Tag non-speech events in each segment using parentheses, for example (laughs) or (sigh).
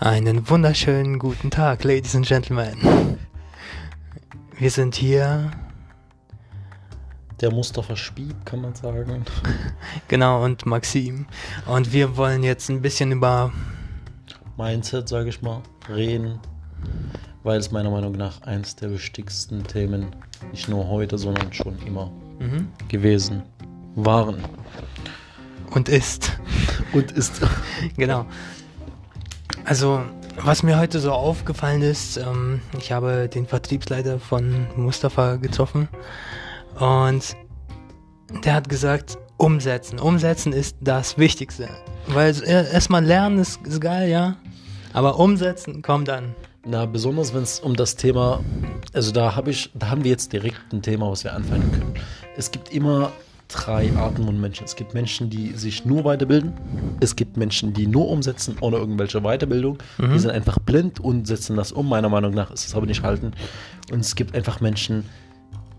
Einen wunderschönen guten Tag, Ladies and Gentlemen. Wir sind hier. Der Mustafa Spieb, kann man sagen. (laughs) Genau, und Maxim. Und wir wollen jetzt ein bisschen über. Mindset, sage ich mal, reden. Weil es meiner Meinung nach eins der wichtigsten Themen, nicht nur heute, sondern schon immer Mhm. gewesen waren. Und ist. Und ist. (laughs) Genau. Also, was mir heute so aufgefallen ist, ähm, ich habe den Vertriebsleiter von Mustafa getroffen und der hat gesagt, umsetzen. Umsetzen ist das Wichtigste. Weil erstmal lernen ist, ist geil, ja. Aber umsetzen kommt dann. Na, besonders wenn es um das Thema, also da habe ich, da haben wir jetzt direkt ein Thema, was wir anfangen können. Es gibt immer drei Arten von Menschen. Es gibt Menschen, die sich nur weiterbilden. Es gibt Menschen, die nur umsetzen, ohne irgendwelche Weiterbildung. Die sind einfach blind und setzen das um. Meiner Meinung nach ist es aber nicht halten. Und es gibt einfach Menschen,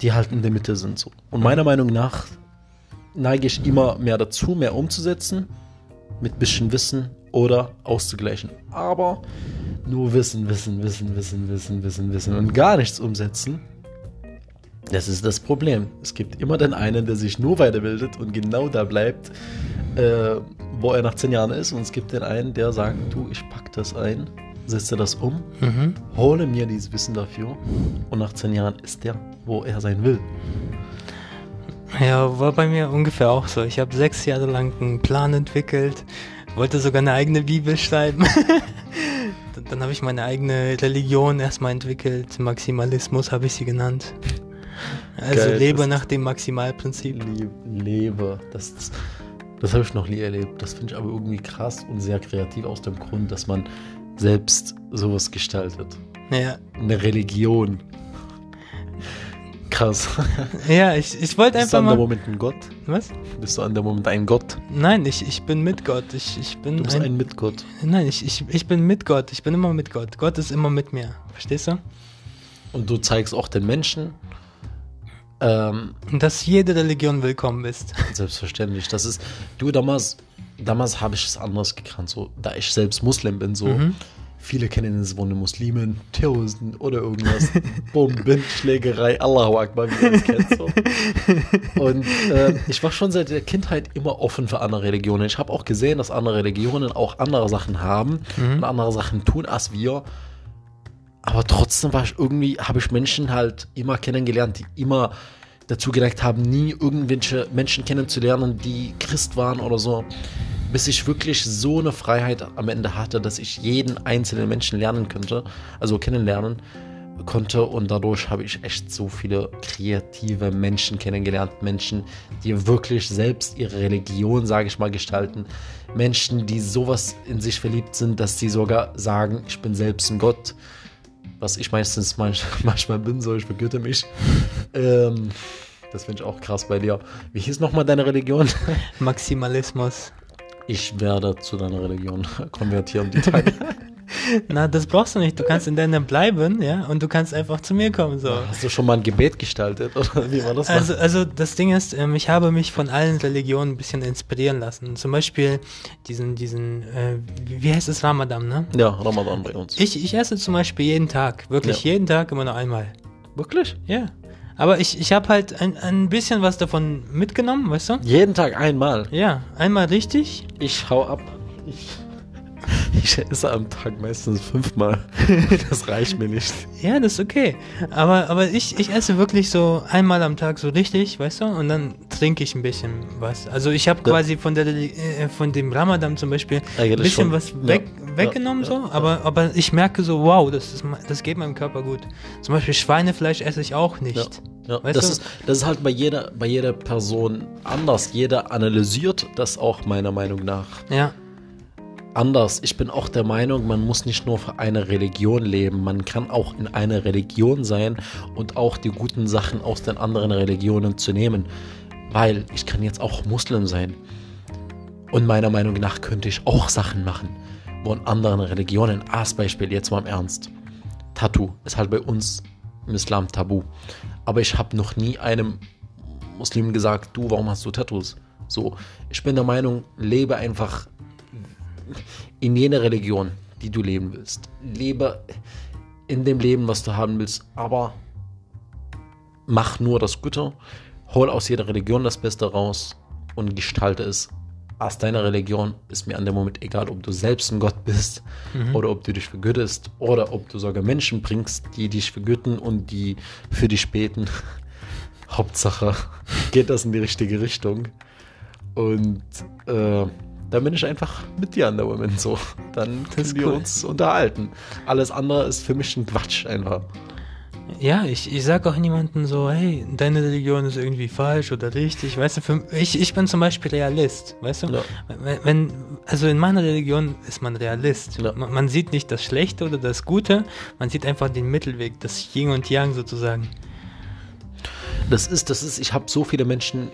die halt in der Mitte sind. So. Und meiner Meinung nach neige ich immer mehr dazu, mehr umzusetzen, mit bisschen Wissen oder auszugleichen. Aber nur Wissen, Wissen, Wissen, Wissen, Wissen, Wissen, Wissen und gar nichts umsetzen, das ist das Problem. Es gibt immer den einen, der sich nur weiterbildet und genau da bleibt, äh, wo er nach zehn Jahren ist. Und es gibt den einen, der sagt, du, ich pack das ein, setze das um, Mhm. hole mir dieses Wissen dafür und nach zehn Jahren ist der, wo er sein will. Ja, war bei mir ungefähr auch so. Ich habe sechs Jahre lang einen Plan entwickelt, wollte sogar eine eigene Bibel schreiben. (laughs) Dann- Dann habe ich meine eigene Religion erstmal entwickelt. Maximalismus habe ich sie genannt. Also Geil, lebe nach dem Maximalprinzip. Lebe, das, das, das habe ich noch nie erlebt. Das finde ich aber irgendwie krass und sehr kreativ aus dem Grund, dass man selbst sowas gestaltet. Ja, Eine Religion. Krass. ja ich, ich wollte Bist du einfach an der. Moment ein Gott? Was? Bist du an der Moment ein Gott? Nein, ich, ich bin mit Gott. Ich, ich bin Du bist ein, ein Mitgott. Nein, ich, ich, ich bin mit Gott. Ich bin immer mit Gott. Gott ist immer mit mir. Verstehst du? Und du zeigst auch den Menschen, ähm, dass jede Religion willkommen ist. (laughs) selbstverständlich. Das ist, du damals, damals habe ich es anders gekannt, so, da ich selbst Muslim bin, so. Mhm. Viele kennen es von den Muslimen, Terroristen oder irgendwas. Bomben, Schlägerei, Allahu Akbar, wie man es kennt. So. (laughs) Und äh, ich war schon seit der Kindheit immer offen für andere Religionen. Ich habe auch gesehen, dass andere Religionen auch andere Sachen haben und andere Sachen tun als wir. Aber trotzdem war ich irgendwie, habe ich Menschen halt immer kennengelernt, die immer dazu geneigt haben, nie irgendwelche Menschen kennenzulernen, die Christ waren oder so. Bis ich wirklich so eine Freiheit am Ende hatte, dass ich jeden einzelnen Menschen lernen könnte, also kennenlernen konnte. Und dadurch habe ich echt so viele kreative Menschen kennengelernt. Menschen, die wirklich selbst ihre Religion, sage ich mal, gestalten. Menschen, die sowas in sich verliebt sind, dass sie sogar sagen, ich bin selbst ein Gott was ich meistens manch, (laughs) manchmal bin, so ich vergötte mich. (laughs) Ähm, das finde ich auch krass bei dir. Wie hieß nochmal deine Religion? Maximalismus. Ich werde zu deiner Religion (laughs) konvertieren die Tage. Na, das brauchst du nicht. Du kannst in deiner bleiben, ja, und du kannst einfach zu mir kommen, so. Hast du schon mal ein Gebet gestaltet oder wie war das? Also, also das Ding ist, ähm, ich habe mich von allen Religionen ein bisschen inspirieren lassen. Zum Beispiel diesen, diesen, äh, wie wie heißt es, Ramadan, ne? ja, Ramadan bei uns. Ich, ich esse zum Beispiel jeden Tag, wirklich Ja. jeden Tag immer nur einmal. Wirklich? Ja. Aber ich, ich habe halt ein, ein bisschen was davon mitgenommen, weißt du? Jeden Tag einmal. Ja, einmal richtig. Ich hau ab. Ich, ich esse am Tag meistens fünfmal. (laughs) Das reicht mir nicht. Ja, das ist okay. Aber, aber ich, ich esse wirklich so einmal am Tag so richtig, weißt du? Und dann trinke ich ein bisschen was. Also ich habe quasi von, der, äh, von dem Ramadan zum Beispiel ein bisschen schon. was weg, Ja. weggenommen Ja. so. Aber, aber ich merke so, wow, das, ist, das geht meinem Körper gut. Zum Beispiel Schweinefleisch esse ich auch nicht. Ja, das, du? ist, das ist halt bei jeder, bei jeder Person anders. Jeder analysiert das auch meiner Meinung nach Ja. Anders. Ich bin auch der Meinung, man muss nicht nur für eine Religion leben, man kann auch in einer Religion sein und auch die guten Sachen aus den anderen Religionen zu nehmen. Weil ich kann jetzt auch Muslim sein. Und meiner Meinung nach könnte ich auch Sachen machen, wo in anderen Religionen, als Beispiel jetzt mal im Ernst, Tattoo ist halt bei uns im Islam tabu. Aber ich habe noch nie einem Muslim gesagt, du, warum hast du Tattoos? So, ich bin der Meinung, lebe einfach in jener Religion. die du leben willst. Lebe in dem Leben, was du haben willst, aber mach nur das Gute, hol aus jeder Religion das Beste raus und gestalte es. Aus deiner Religion ist mir an dem Moment egal, ob du selbst ein Gott bist mhm. oder ob du dich vergütest oder ob du sogar Menschen bringst, die dich vergüten und die für dich beten. (laughs) Hauptsache (laughs) geht das in die richtige Richtung. Und äh, dann bin ich einfach mit dir an der Moment so. Dann können wir cool. uns unterhalten. Alles andere ist für mich ein Quatsch einfach. Ja, ich, ich sage auch niemandem so, hey, deine Religion ist irgendwie falsch oder richtig, weißt du, für, ich, ich bin zum Beispiel Realist, weißt du, ja. wenn, wenn, also in meiner Religion ist man Realist, ja. man, man, sieht nicht das Schlechte oder das Gute, man sieht einfach den Mittelweg, das Yin und Yang sozusagen. Das ist, das ist, ich habe so viele Menschen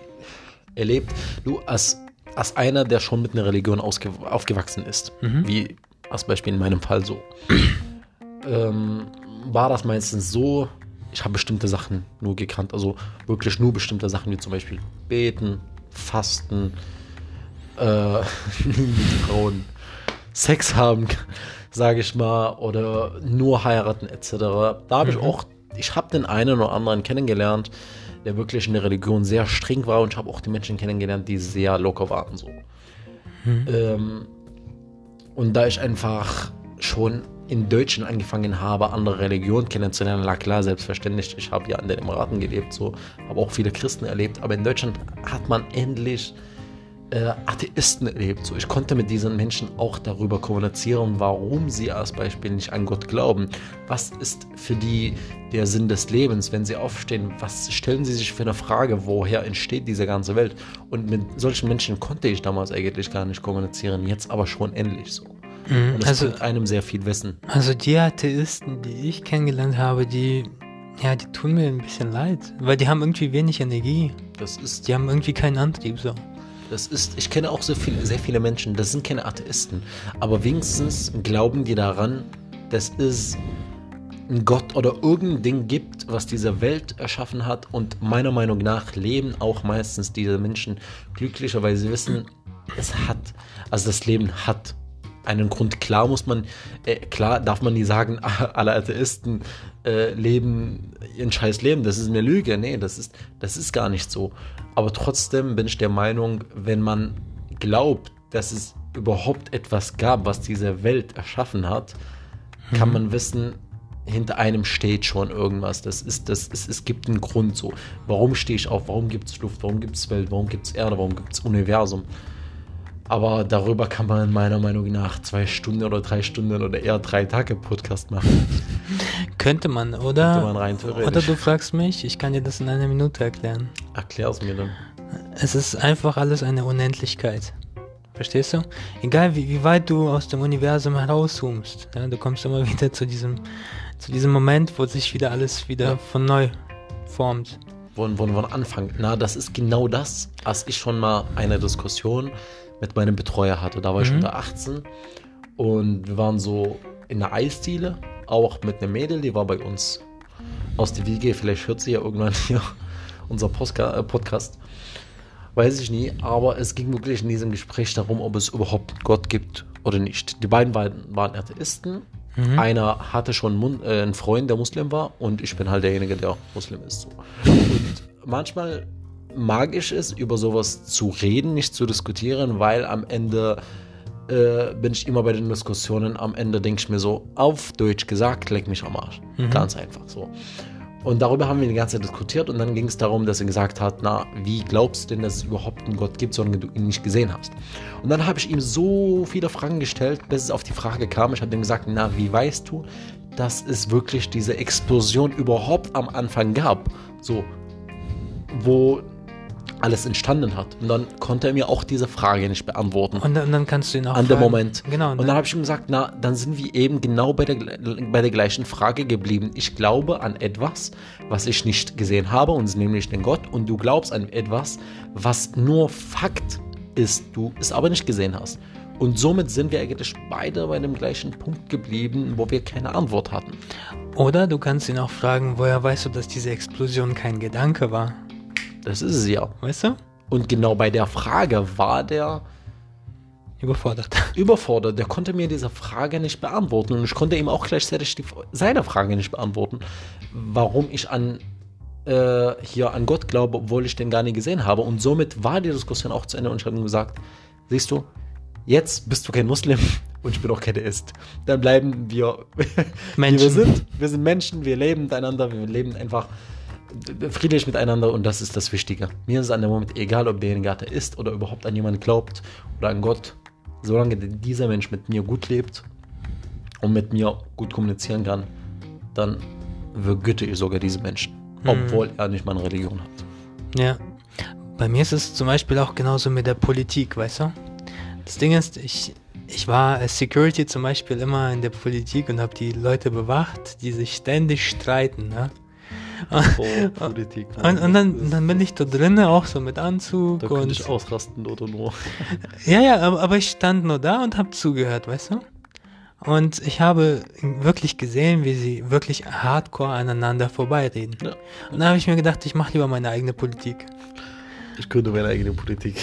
erlebt, du als, als einer, der schon mit einer Religion aufgewachsen ist, mhm. wie als Beispiel in meinem Fall so, (clears throat) ähm, war das meistens so, ich habe bestimmte Sachen nur gekannt, also wirklich nur bestimmte Sachen, wie zum Beispiel beten, fasten, äh, (laughs) mit Frauen Sex haben, (laughs) sage ich mal, oder nur heiraten etc. Da habe mhm. ich auch, ich habe den einen oder anderen kennengelernt, der wirklich in der Religion sehr streng war und ich habe auch die Menschen kennengelernt, die sehr locker waren so. Mhm. Ähm, und da ich einfach schon in Deutschland angefangen habe, andere Religionen kennenzulernen, na klar, selbstverständlich, ich habe ja in den Emiraten gelebt, so, habe auch viele Christen erlebt, aber in Deutschland hat man endlich äh, Atheisten erlebt. So, ich konnte mit diesen Menschen auch darüber kommunizieren, warum sie als Beispiel nicht an Gott glauben. Was ist für die der Sinn des Lebens, wenn sie aufstehen? Was stellen sie sich für eine Frage, woher entsteht diese ganze Welt? Und mit solchen Menschen konnte ich damals eigentlich gar nicht kommunizieren, jetzt aber schon endlich so. Mhm, Und das also, einem sehr viel Wissen. Also die Atheisten, die ich kennengelernt habe, die ja, die tun mir ein bisschen leid, weil die haben irgendwie wenig Energie. Das ist. Die haben irgendwie keinen Antrieb so. Das ist, ich kenne auch so viel, sehr viele Menschen, das sind keine Atheisten, aber wenigstens glauben die daran, dass es einen Gott oder irgendein Ding gibt, was diese Welt erschaffen hat. Und meiner Meinung nach leben auch meistens diese Menschen glücklicher, weil sie wissen, es hat, also das Leben hat einen Grund. Klar muss man, äh, klar darf man nie sagen, (laughs) alle Atheisten äh, leben ein scheiß Leben, das ist eine Lüge. Nee, das ist, das ist gar nicht so. Aber trotzdem bin ich der Meinung, wenn man glaubt, dass es überhaupt etwas gab, was diese Welt erschaffen hat, kann mhm. man wissen, hinter einem steht schon irgendwas. Das ist, das ist, es gibt einen Grund so. Warum stehe ich auf? Warum gibt es Luft? Warum gibt es Welt? Warum gibt es Erde? Warum gibt es Universum? Aber darüber kann man meiner Meinung nach zwei Stunden oder drei Stunden oder eher drei Tage Podcast machen. (laughs) Könnte man, oder? Könnte man rein Oder du fragst mich, ich kann dir das in einer Minute erklären. Erklär es mir dann. Es ist einfach alles eine Unendlichkeit. Verstehst du? Egal wie, wie weit du aus dem Universum herauszoomst, ja, du kommst immer (laughs) wieder zu diesem, zu diesem Moment, wo sich wieder alles wieder ja. von neu formt. Von, von, von Anfang. Na, das ist genau das, als ich schon mal eine Diskussion mit meinem Betreuer hatte. Da war ich mhm. unter 18 und wir waren so in der Eisdiele, auch mit einem Mädel, die war bei uns aus der Wiege. Vielleicht hört sie ja irgendwann (laughs) hier unser Postka äh, Podcast. Weiß ich nie, aber es ging wirklich in diesem Gespräch darum, ob es überhaupt Gott gibt oder nicht. Die beiden waren, waren Atheisten. Mhm. Einer hatte schon äh, einen Freund, der Muslim war, und ich bin halt derjenige, der Muslim ist. So. (laughs) Und manchmal magisch ist, über sowas zu reden, nicht zu diskutieren, weil am Ende äh, bin ich immer bei den Diskussionen, am Ende denke ich mir so, auf Deutsch gesagt, leck mich am Arsch. Mhm. Ganz einfach so. Und darüber haben wir die ganze Zeit diskutiert und dann ging es darum, dass er gesagt hat, na, wie glaubst du denn, dass es überhaupt einen Gott gibt, solange du ihn nicht gesehen hast? Und dann habe ich ihm so viele Fragen gestellt, bis es auf die Frage kam. Ich habe ihm gesagt, na, wie weißt du, dass es wirklich diese Explosion überhaupt am Anfang gab? So, wo alles entstanden hat. Und dann konnte er mir auch diese Frage nicht beantworten. Und dann, dann kannst du ihn auch An dem Moment. Genau. Und dann, dann habe ich ihm gesagt, na, dann sind wir eben genau bei der, bei der gleichen Frage geblieben. Ich glaube an etwas, was ich nicht gesehen habe, und nämlich den Gott. Und du glaubst an etwas, was nur Fakt ist, du es aber nicht gesehen hast. Und somit sind wir eigentlich beide bei dem gleichen Punkt geblieben, wo wir keine Antwort hatten. Oder du kannst ihn auch fragen, woher weißt du, dass diese Explosion kein Gedanke war? Das ist es ja. Weißt du? Und genau bei der Frage war der Überfordert. (laughs) überfordert. Der konnte mir diese Frage nicht beantworten und ich konnte ihm auch gleichzeitig die, seine Frage nicht beantworten, warum ich an äh, hier an Gott glaube, obwohl ich den gar nie gesehen habe. Und somit war die Diskussion auch zu Ende und ich habe ihm gesagt, siehst du, jetzt bist du kein Muslim (laughs) und ich bin auch kein Deist. Dann bleiben wir (laughs) Menschen. wir sind. Wir sind Menschen, wir leben miteinander, wir leben einfach friedlich miteinander und das ist das Wichtige. Mir ist es an dem Moment egal, ob derjenige Atheist oder überhaupt an jemanden glaubt oder an Gott. Solange dieser Mensch mit mir gut lebt und mit mir gut kommunizieren kann, dann vergüte ich sogar diese Menschen, obwohl er nicht meine Religion hat. Ja. Bei mir ist es zum Beispiel auch genauso mit der Politik, weißt du? Das Ding ist, ich, ich war als Security zum Beispiel immer in der Politik und habe die Leute bewacht, die sich ständig streiten, ne? Politik. (laughs) Und, und dann, dann bin ich da drinnen auch so mit Anzug da und ich ausrasten oder nur. (laughs) Ja, ja, aber, aber ich stand nur da und habe zugehört, weißt du? Und ich habe wirklich gesehen, wie sie wirklich hardcore aneinander vorbeireden. Ja. Und da habe ich mir gedacht, ich mache lieber meine eigene Politik. Ich gründe meine eigene Politik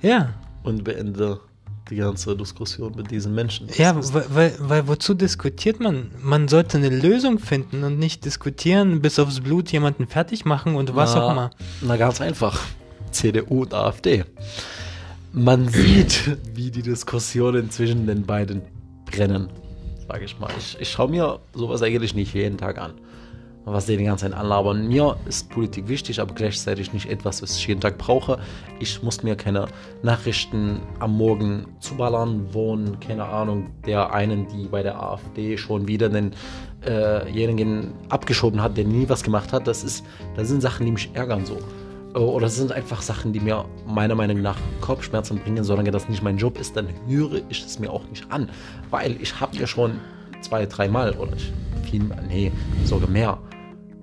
Ja, und beende die ganze Diskussion mit diesen Menschen. ja, weil, weil, weil wozu diskutiert man? Man sollte eine Lösung finden und nicht diskutieren, bis aufs Blut jemanden fertig machen und was na, auch immer. Na, ganz einfach. CDU und AfD. Man (clears throat) sieht, wie die Diskussionen zwischen den beiden brennen, sage ich mal. Ich, ich schaue mir sowas eigentlich nicht jeden Tag an, was die die ganze Zeit anlabern. Mir ist Politik wichtig, aber gleichzeitig nicht etwas, was ich jeden Tag brauche. Ich muss mir keine Nachrichten am Morgen zuballern, wo, keine Ahnung, der einen, die bei der AfD schon wieder denjenigen abgeschoben hat, der nie was gemacht hat. Das, ist, das sind Sachen, die mich ärgern so. Äh, Oder es sind einfach Sachen, die mir meiner Meinung nach Kopfschmerzen bringen. Solange das nicht mein Job ist, dann höre ich es mir auch nicht an. Weil ich habe ja schon zwei, dreimal oder ich, viel, nee, sogar mehr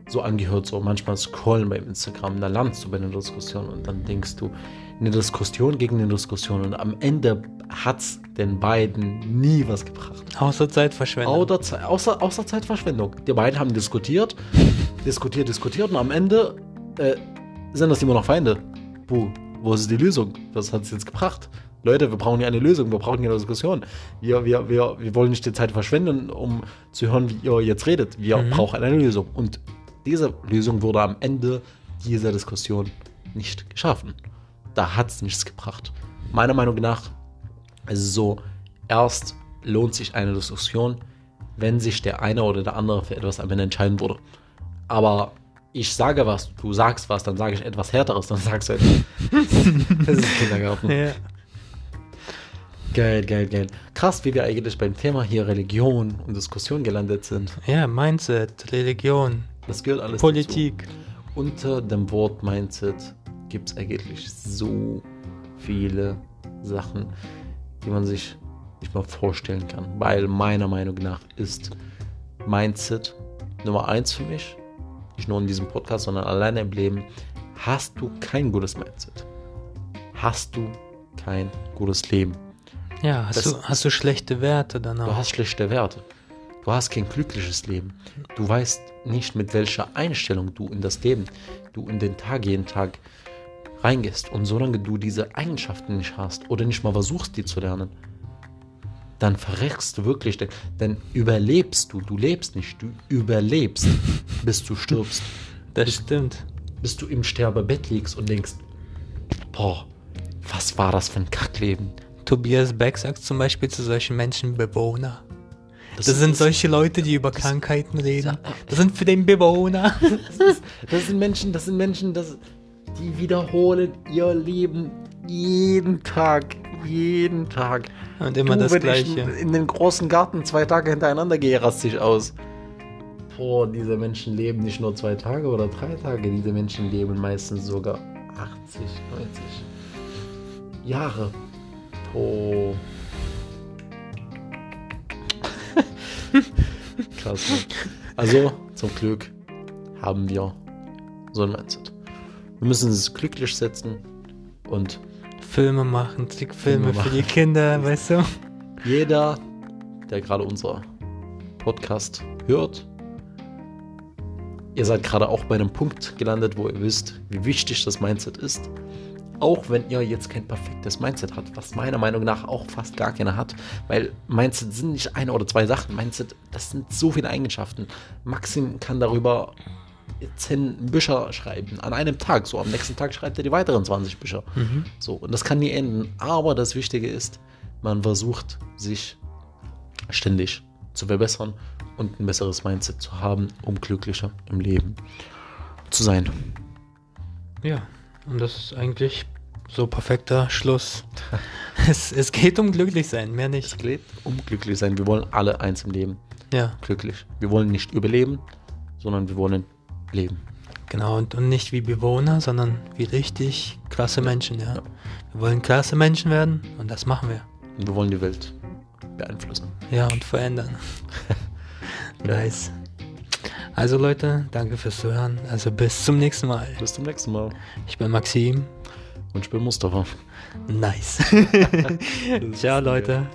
so angehört, so manchmal scrollen beim Instagram, da landest du bei einer Diskussion und dann denkst du, eine Diskussion gegen eine Diskussion und am Ende hat es den beiden nie was gebracht. Außer Zeitverschwendung. Außer, außer, außer Zeitverschwendung. Die beiden haben diskutiert, diskutiert, diskutiert und am Ende äh, sind das immer noch Feinde. Puh, wo ist die Lösung? Was hat es jetzt gebracht? Leute, wir brauchen ja eine Lösung, wir brauchen ja eine Diskussion. Wir, wir, wir, wir wollen nicht die Zeit verschwenden, um zu hören, wie ihr jetzt redet. Wir Mhm. brauchen eine Lösung. Und diese Lösung wurde am Ende dieser Diskussion nicht geschaffen. Da hat es nichts gebracht. Meiner Meinung nach ist es so, erst lohnt sich eine Diskussion, wenn sich der eine oder der andere für etwas am Ende entscheiden würde. Aber ich sage was, du sagst was, dann sage ich etwas Härteres, dann sagst du etwas. (laughs) das ist Kindergarten. Ja. Geil, geil, geil. Krass, wie wir eigentlich beim Thema hier Religion und Diskussion gelandet sind. ja, Mindset, Religion, Das gehört alles Politik. dazu. Unter dem Wort Mindset gibt es eigentlich so viele Sachen, die man sich nicht mal vorstellen kann. Weil meiner Meinung nach ist Mindset Nummer eins für mich, nicht nur in diesem Podcast, sondern alleine im Leben. Hast du kein gutes Mindset, hast du kein gutes Leben. Ja, hast Das- du, hast du schlechte Werte dann Du hast schlechte Werte. Du hast kein glückliches Leben. Du weißt nicht, mit welcher Einstellung du in das Leben, du in den Tag jeden Tag reingehst. Und solange du diese Eigenschaften nicht hast oder nicht mal versuchst, die zu lernen, dann verreckst du wirklich, denn, denn überlebst du, du lebst nicht, du überlebst, bis du stirbst, (laughs) Das stimmt. bis du im Sterbebett liegst und denkst, boah, was war das für ein Kackleben? Tobias Beck sagt zum Beispiel zu solchen Menschen Bewohner. Das, Das sind solche Leute, die über Krankheiten reden. Das sind für den Bewohner. (laughs) Das sind Menschen, das sind Menschen, das, die wiederholen ihr Leben jeden Tag, jeden Tag. Und immer Du, das wenn Gleiche. Ich in den großen Garten zwei Tage hintereinander gehe, raste ich aus. Boah, diese Menschen leben nicht nur zwei Tage oder drei Tage, diese Menschen leben meistens sogar 80, 90 Jahre. Oh. (laughs) Krass. Ne? Also, zum Glück haben wir so ein Mindset. Wir müssen es glücklich setzen und Filme machen, Trickfilme Filme für die Kinder, weißt du? jeder, der gerade unser Podcast hört, ihr seid gerade auch bei einem Punkt gelandet, wo ihr wisst, wie wichtig das Mindset ist. Auch wenn ihr jetzt kein perfektes Mindset habt, was meiner Meinung nach auch fast gar keiner hat, weil Mindset sind nicht eine oder zwei Sachen. Mindset, das sind so viele Eigenschaften. Maxim kann darüber zehn Bücher schreiben an einem Tag. So am nächsten Tag schreibt er die weiteren 20 Bücher. Mhm. So, und das kann nie enden. Aber das Wichtige ist, man versucht sich ständig zu verbessern und ein besseres Mindset zu haben, um glücklicher im Leben zu sein. Ja, und das ist eigentlich so perfekter Schluss. (laughs) es, es geht um glücklich sein, mehr Es nicht. geht um glücklich sein. Wir wollen alle eins im Leben. Ja, Glücklich. Wir wollen nicht überleben, sondern wir wollen leben. genau. Und, und nicht wie Bewohner, sondern wie richtig krasse Menschen, ja. Ja. Wir wollen krasse Menschen werden und das machen wir. Und wir wollen die Welt beeinflussen. Ja, und verändern. (laughs) nice. Also Leute, danke fürs Zuhören. Also bis zum nächsten Mal. Bis zum nächsten Mal. Ich bin Maxim. Und ich bin Mustafa. Nice. (laughs) Ciao Leute.